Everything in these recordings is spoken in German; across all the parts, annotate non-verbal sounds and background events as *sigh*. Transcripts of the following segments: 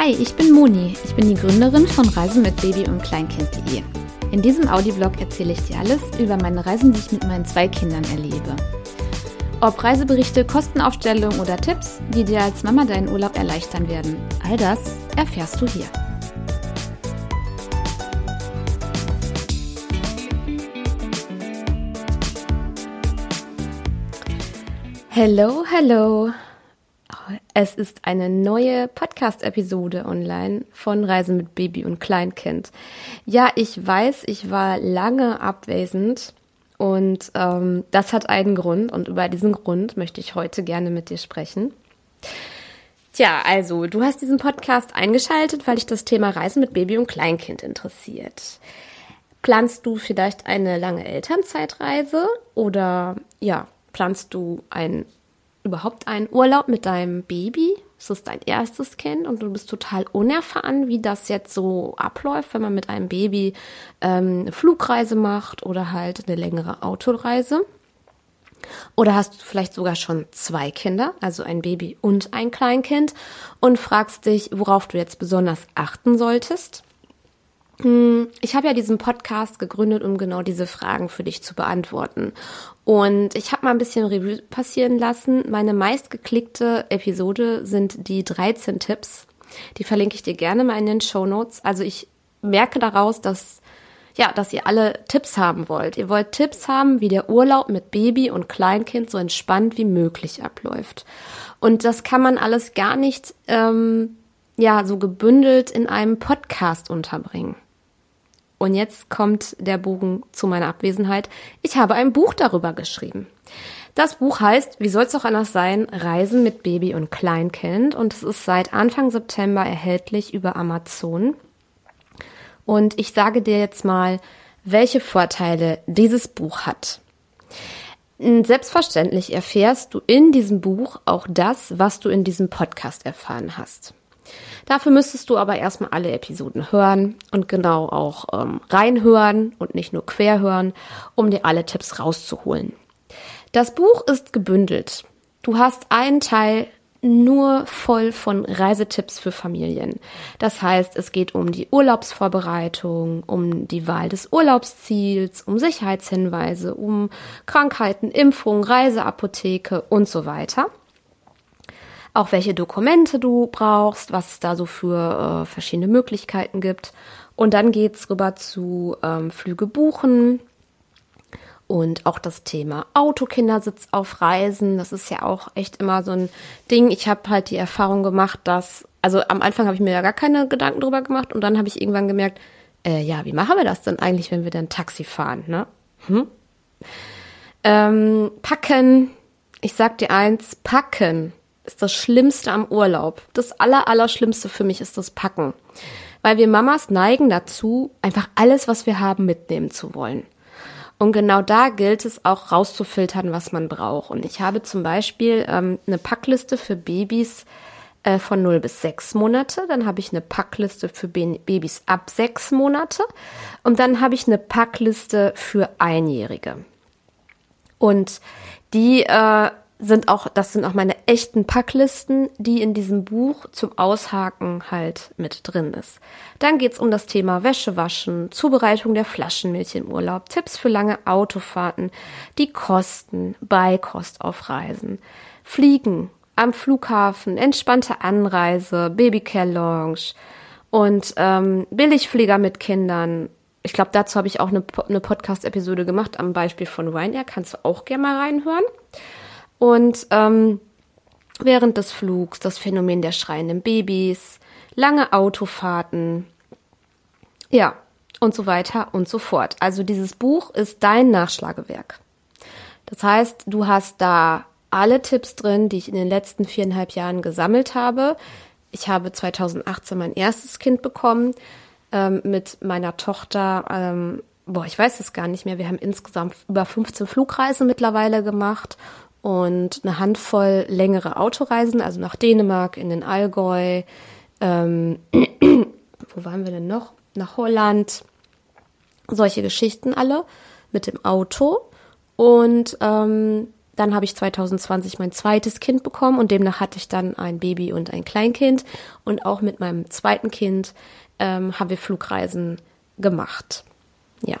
Hi, ich bin Moni. Ich bin die Gründerin von Reisen mit Baby und Kleinkind.de. In diesem Audioblog erzähle ich dir alles über meine Reisen, die ich mit meinen zwei Kindern erlebe. Ob Reiseberichte, Kostenaufstellungen oder Tipps, die dir als Mama deinen Urlaub erleichtern werden, all das erfährst du hier. Hello, hello. Es ist eine neue Podcast-Episode online von Reisen mit Baby und Kleinkind. Ja, ich weiß, ich war lange abwesend und ähm, das hat einen Grund und über diesen Grund möchte ich heute gerne mit dir sprechen. Tja, also du hast diesen Podcast eingeschaltet, weil dich das Thema Reisen mit Baby und Kleinkind interessiert. Planst du vielleicht eine lange Elternzeitreise oder ja, planst du ein überhaupt einen Urlaub mit deinem Baby. Es ist dein erstes Kind und du bist total unerfahren, wie das jetzt so abläuft, wenn man mit einem Baby ähm, eine Flugreise macht oder halt eine längere Autoreise. Oder hast du vielleicht sogar schon zwei Kinder, also ein Baby und ein Kleinkind, und fragst dich, worauf du jetzt besonders achten solltest? Hm, ich habe ja diesen Podcast gegründet, um genau diese Fragen für dich zu beantworten. Und ich habe mal ein bisschen Revue passieren lassen. Meine meistgeklickte Episode sind die 13 Tipps. Die verlinke ich dir gerne mal in den Show Notes. Also ich merke daraus, dass ja, dass ihr alle Tipps haben wollt. Ihr wollt Tipps haben, wie der Urlaub mit Baby und Kleinkind so entspannt wie möglich abläuft. Und das kann man alles gar nicht ähm, ja so gebündelt in einem Podcast unterbringen. Und jetzt kommt der Bogen zu meiner Abwesenheit. Ich habe ein Buch darüber geschrieben. Das Buch heißt, wie soll es auch anders sein, Reisen mit Baby und Kleinkind. Und es ist seit Anfang September erhältlich über Amazon. Und ich sage dir jetzt mal, welche Vorteile dieses Buch hat. Selbstverständlich erfährst du in diesem Buch auch das, was du in diesem Podcast erfahren hast. Dafür müsstest du aber erstmal alle Episoden hören und genau auch ähm, reinhören und nicht nur quer hören, um dir alle Tipps rauszuholen. Das Buch ist gebündelt. Du hast einen Teil nur voll von Reisetipps für Familien. Das heißt, es geht um die Urlaubsvorbereitung, um die Wahl des Urlaubsziels, um Sicherheitshinweise, um Krankheiten, Impfung, Reiseapotheke und so weiter auch welche Dokumente du brauchst, was es da so für äh, verschiedene Möglichkeiten gibt. Und dann geht's rüber zu ähm, Flüge buchen und auch das Thema Autokindersitz auf Reisen. Das ist ja auch echt immer so ein Ding. Ich habe halt die Erfahrung gemacht, dass, also am Anfang habe ich mir ja gar keine Gedanken drüber gemacht und dann habe ich irgendwann gemerkt, äh, ja, wie machen wir das denn eigentlich, wenn wir dann Taxi fahren, ne? Hm? Ähm, packen. Ich sag dir eins, packen ist das Schlimmste am Urlaub. Das Allerallerschlimmste für mich ist das Packen. Weil wir Mamas neigen dazu, einfach alles, was wir haben, mitnehmen zu wollen. Und genau da gilt es auch rauszufiltern, was man braucht. Und ich habe zum Beispiel ähm, eine Packliste für Babys äh, von 0 bis 6 Monate. Dann habe ich eine Packliste für Babys ab 6 Monate. Und dann habe ich eine Packliste für Einjährige. Und die äh, sind auch, das sind auch meine echten Packlisten, die in diesem Buch zum Aushaken halt mit drin ist. Dann geht's um das Thema Wäsche waschen, Zubereitung der Flaschenmilch im Urlaub, Tipps für lange Autofahrten, die Kosten, Beikost auf Reisen, Fliegen am Flughafen, entspannte Anreise, Babycare Lounge und ähm, Billigflieger mit Kindern. Ich glaube, dazu habe ich auch eine, eine Podcast-Episode gemacht am Beispiel von Ryanair. Kannst du auch gerne mal reinhören. Und ähm, während des Flugs das Phänomen der schreienden Babys, lange Autofahrten, ja, und so weiter und so fort. Also dieses Buch ist dein Nachschlagewerk. Das heißt, du hast da alle Tipps drin, die ich in den letzten viereinhalb Jahren gesammelt habe. Ich habe 2018 mein erstes Kind bekommen ähm, mit meiner Tochter. Ähm, boah, ich weiß es gar nicht mehr. Wir haben insgesamt über 15 Flugreisen mittlerweile gemacht und eine Handvoll längere Autoreisen, also nach Dänemark, in den Allgäu, ähm, *clears throat* wo waren wir denn noch? Nach Holland, solche Geschichten alle mit dem Auto. Und ähm, Dann habe ich 2020 mein zweites Kind bekommen und demnach hatte ich dann ein Baby und ein Kleinkind. Und auch mit meinem zweiten Kind ähm, haben wir Flugreisen gemacht. Ja.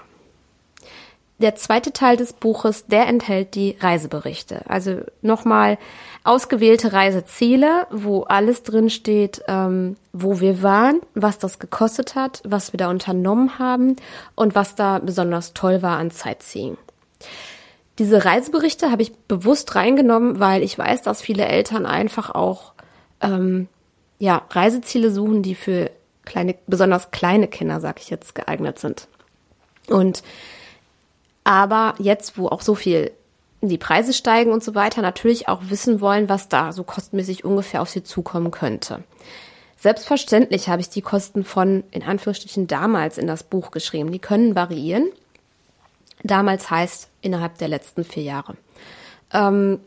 Der zweite Teil des Buches, der enthält die Reiseberichte. Also nochmal ausgewählte Reiseziele, wo alles drin steht, ähm, wo wir waren, was das gekostet hat, was wir da unternommen haben und was da besonders toll war an Sightseeing. Diese Reiseberichte habe ich bewusst reingenommen, weil ich weiß, dass viele Eltern einfach auch ähm, ja Reiseziele suchen, die für kleine, besonders kleine Kinder, sag ich jetzt, geeignet sind. Und aber jetzt, wo auch so viel die Preise steigen und so weiter, natürlich auch wissen wollen, was da so kostenmäßig ungefähr auf sie zukommen könnte. Selbstverständlich habe ich die Kosten von, in Anführungsstrichen, damals in das Buch geschrieben. Die können variieren. Damals heißt innerhalb der letzten vier Jahre. Ähm,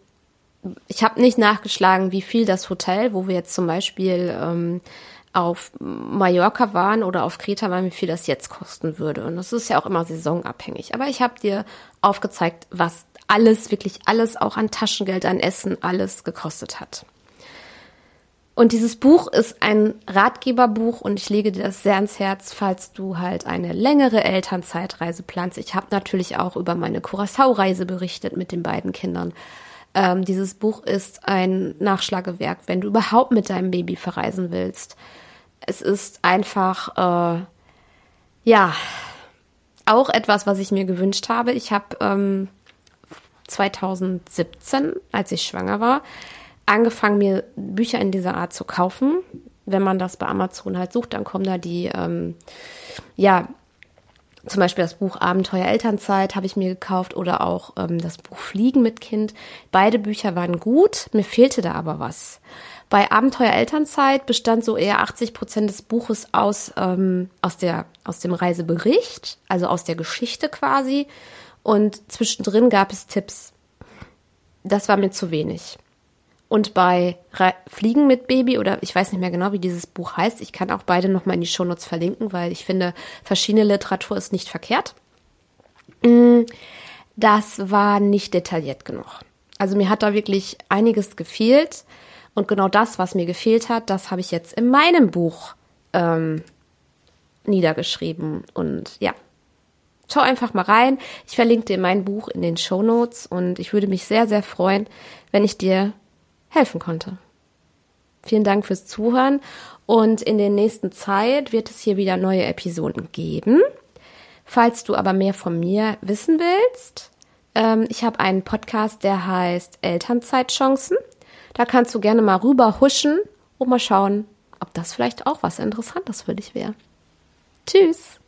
ich habe nicht nachgeschlagen, wie viel das Hotel, wo wir jetzt zum Beispiel ähm, auf Mallorca waren oder auf Kreta waren, wie viel das jetzt kosten würde. Und das ist ja auch immer saisonabhängig. Aber ich habe dir aufgezeigt, was alles, wirklich alles, auch an Taschengeld, an Essen, alles gekostet hat. Und dieses Buch ist ein Ratgeberbuch und ich lege dir das sehr ans Herz, falls du halt eine längere Elternzeitreise planst. Ich habe natürlich auch über meine Curacao-Reise berichtet mit den beiden Kindern. Ähm, dieses Buch ist ein Nachschlagewerk, wenn du überhaupt mit deinem Baby verreisen willst es ist einfach, äh, ja, auch etwas, was ich mir gewünscht habe. Ich habe ähm, 2017, als ich schwanger war, angefangen, mir Bücher in dieser Art zu kaufen. Wenn man das bei Amazon halt sucht, dann kommen da die, ähm, ja, zum Beispiel das Buch Abenteuer Elternzeit habe ich mir gekauft oder auch ähm, das Buch Fliegen mit Kind. Beide Bücher waren gut, mir fehlte da aber was. Bei Abenteuer Elternzeit bestand so eher 80 Prozent des Buches aus, ähm, aus, der, aus dem Reisebericht, also aus der Geschichte quasi. Und zwischendrin gab es Tipps. Das war mir zu wenig. Und bei Re Fliegen mit Baby oder ich weiß nicht mehr genau, wie dieses Buch heißt, ich kann auch beide nochmal in die Shownotes verlinken, weil ich finde, verschiedene Literatur ist nicht verkehrt. Mm, das war nicht detailliert genug. Also mir hat da wirklich einiges gefehlt. Und genau das, was mir gefehlt hat, das habe ich jetzt in meinem Buch ähm, niedergeschrieben. Und ja, schau einfach mal rein. Ich verlinke dir mein Buch in den Show Notes und ich würde mich sehr, sehr freuen, wenn ich dir helfen konnte. Vielen Dank fürs Zuhören und in der nächsten Zeit wird es hier wieder neue Episoden geben. Falls du aber mehr von mir wissen willst, ähm, ich habe einen Podcast, der heißt Elternzeitchancen. Da kannst du gerne mal rüber huschen und mal schauen, ob das vielleicht auch was Interessantes für dich wäre. Tschüss!